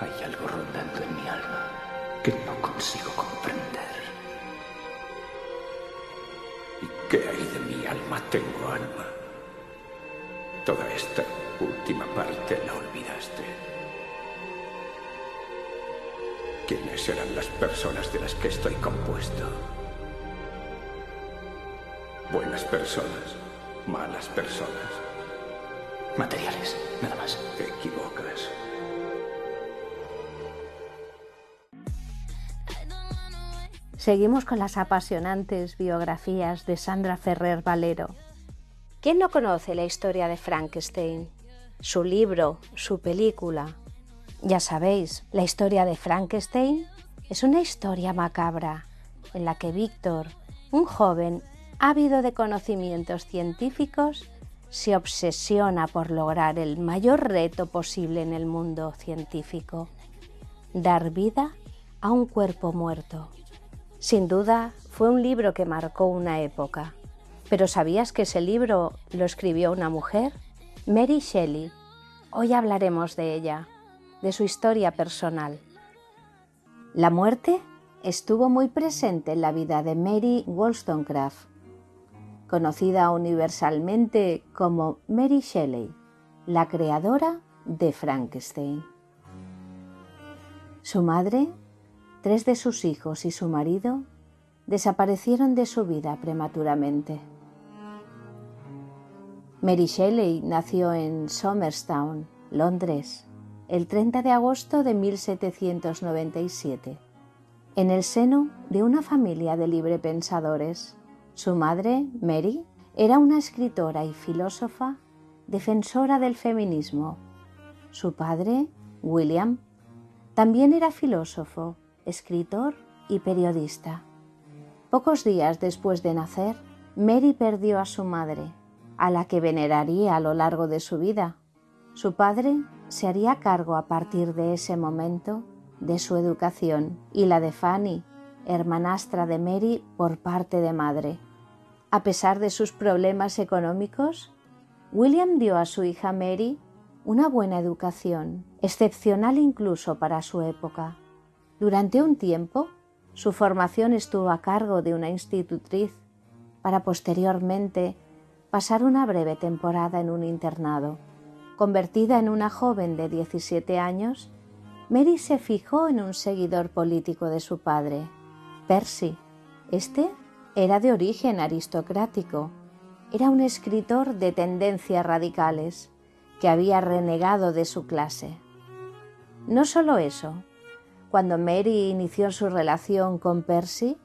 Hay algo rondando en mi alma que no consigo comprender. ¿Y qué hay de mi alma? Tengo alma. Toda esta última parte la olvidaste. ¿Quiénes eran las personas de las que estoy compuesto? Buenas personas, malas personas. Materiales, nada más. Te equivocas. Seguimos con las apasionantes biografías de Sandra Ferrer Valero. ¿Quién no conoce la historia de Frankenstein? Su libro, su película. Ya sabéis, la historia de Frankenstein es una historia macabra en la que Víctor, un joven ávido de conocimientos científicos, se obsesiona por lograr el mayor reto posible en el mundo científico, dar vida a un cuerpo muerto. Sin duda, fue un libro que marcó una época. Pero ¿sabías que ese libro lo escribió una mujer? Mary Shelley. Hoy hablaremos de ella, de su historia personal. La muerte estuvo muy presente en la vida de Mary Wollstonecraft, conocida universalmente como Mary Shelley, la creadora de Frankenstein. Su madre, tres de sus hijos y su marido desaparecieron de su vida prematuramente. Mary Shelley nació en Somerstown, Londres, el 30 de agosto de 1797, en el seno de una familia de librepensadores. Su madre, Mary, era una escritora y filósofa defensora del feminismo. Su padre, William, también era filósofo, escritor y periodista. Pocos días después de nacer, Mary perdió a su madre, a la que veneraría a lo largo de su vida. Su padre se haría cargo a partir de ese momento de su educación y la de Fanny, hermanastra de Mary por parte de madre. A pesar de sus problemas económicos, William dio a su hija Mary una buena educación, excepcional incluso para su época. Durante un tiempo, su formación estuvo a cargo de una institutriz para posteriormente pasar una breve temporada en un internado. Convertida en una joven de 17 años, Mary se fijó en un seguidor político de su padre, Percy. Este era de origen aristocrático. Era un escritor de tendencias radicales que había renegado de su clase. No solo eso, cuando Mary inició su relación con Percy,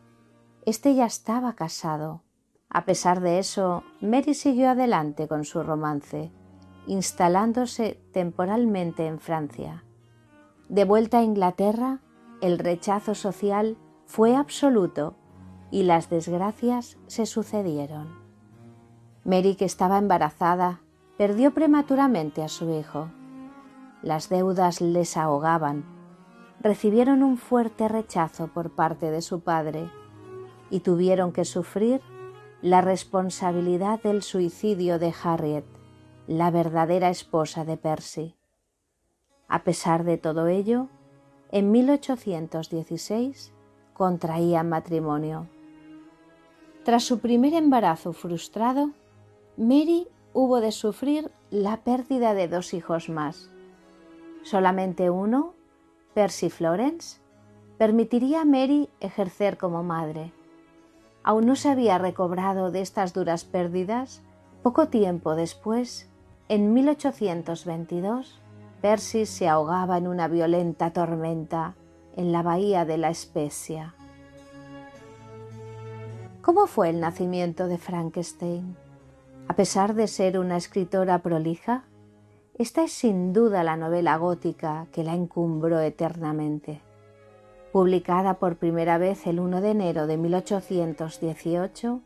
este ya estaba casado. A pesar de eso, Mary siguió adelante con su romance, instalándose temporalmente en Francia. De vuelta a Inglaterra, el rechazo social fue absoluto y las desgracias se sucedieron. Mary, que estaba embarazada, perdió prematuramente a su hijo. Las deudas les ahogaban. Recibieron un fuerte rechazo por parte de su padre y tuvieron que sufrir la responsabilidad del suicidio de Harriet, la verdadera esposa de Percy. A pesar de todo ello, en 1816 contraían matrimonio. Tras su primer embarazo frustrado, Mary hubo de sufrir la pérdida de dos hijos más. Solamente uno, Percy Florence, permitiría a Mary ejercer como madre. Aún no se había recobrado de estas duras pérdidas. Poco tiempo después, en 1822, Percy se ahogaba en una violenta tormenta en la bahía de la Especia. ¿Cómo fue el nacimiento de Frankenstein? A pesar de ser una escritora prolija, esta es sin duda la novela gótica que la encumbró eternamente. Publicada por primera vez el 1 de enero de 1818,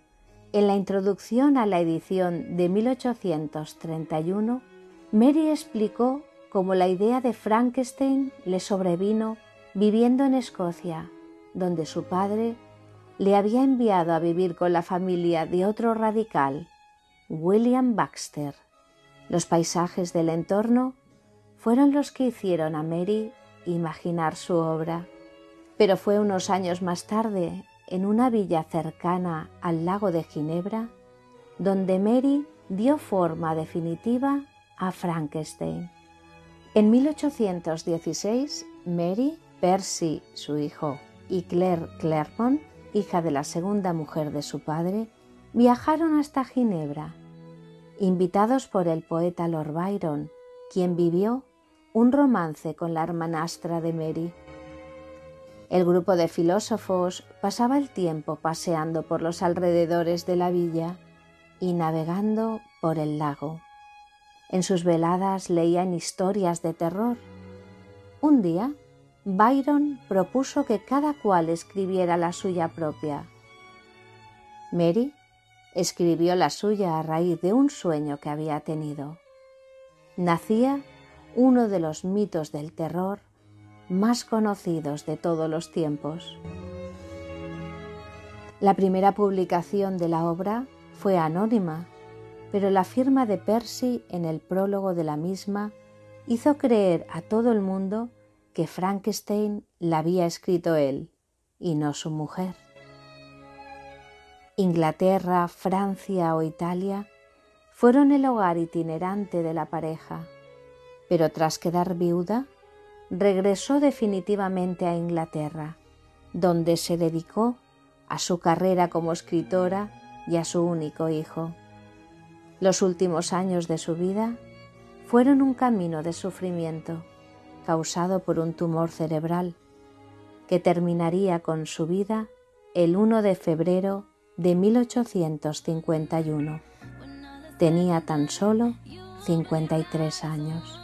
en la introducción a la edición de 1831, Mary explicó cómo la idea de Frankenstein le sobrevino viviendo en Escocia, donde su padre le había enviado a vivir con la familia de otro radical, William Baxter. Los paisajes del entorno fueron los que hicieron a Mary imaginar su obra, pero fue unos años más tarde, en una villa cercana al lago de Ginebra, donde Mary dio forma definitiva a Frankenstein. En 1816, Mary, Percy, su hijo, y Claire Clermont, hija de la segunda mujer de su padre, viajaron hasta Ginebra invitados por el poeta Lord Byron, quien vivió un romance con la hermanastra de Mary. El grupo de filósofos pasaba el tiempo paseando por los alrededores de la villa y navegando por el lago. En sus veladas leían historias de terror. Un día, Byron propuso que cada cual escribiera la suya propia. Mary escribió la suya a raíz de un sueño que había tenido. Nacía uno de los mitos del terror más conocidos de todos los tiempos. La primera publicación de la obra fue anónima, pero la firma de Percy en el prólogo de la misma hizo creer a todo el mundo que Frankenstein la había escrito él y no su mujer. Inglaterra, Francia o Italia fueron el hogar itinerante de la pareja, pero tras quedar viuda, regresó definitivamente a Inglaterra, donde se dedicó a su carrera como escritora y a su único hijo. Los últimos años de su vida fueron un camino de sufrimiento causado por un tumor cerebral que terminaría con su vida el 1 de febrero de 1851. Tenía tan solo 53 años.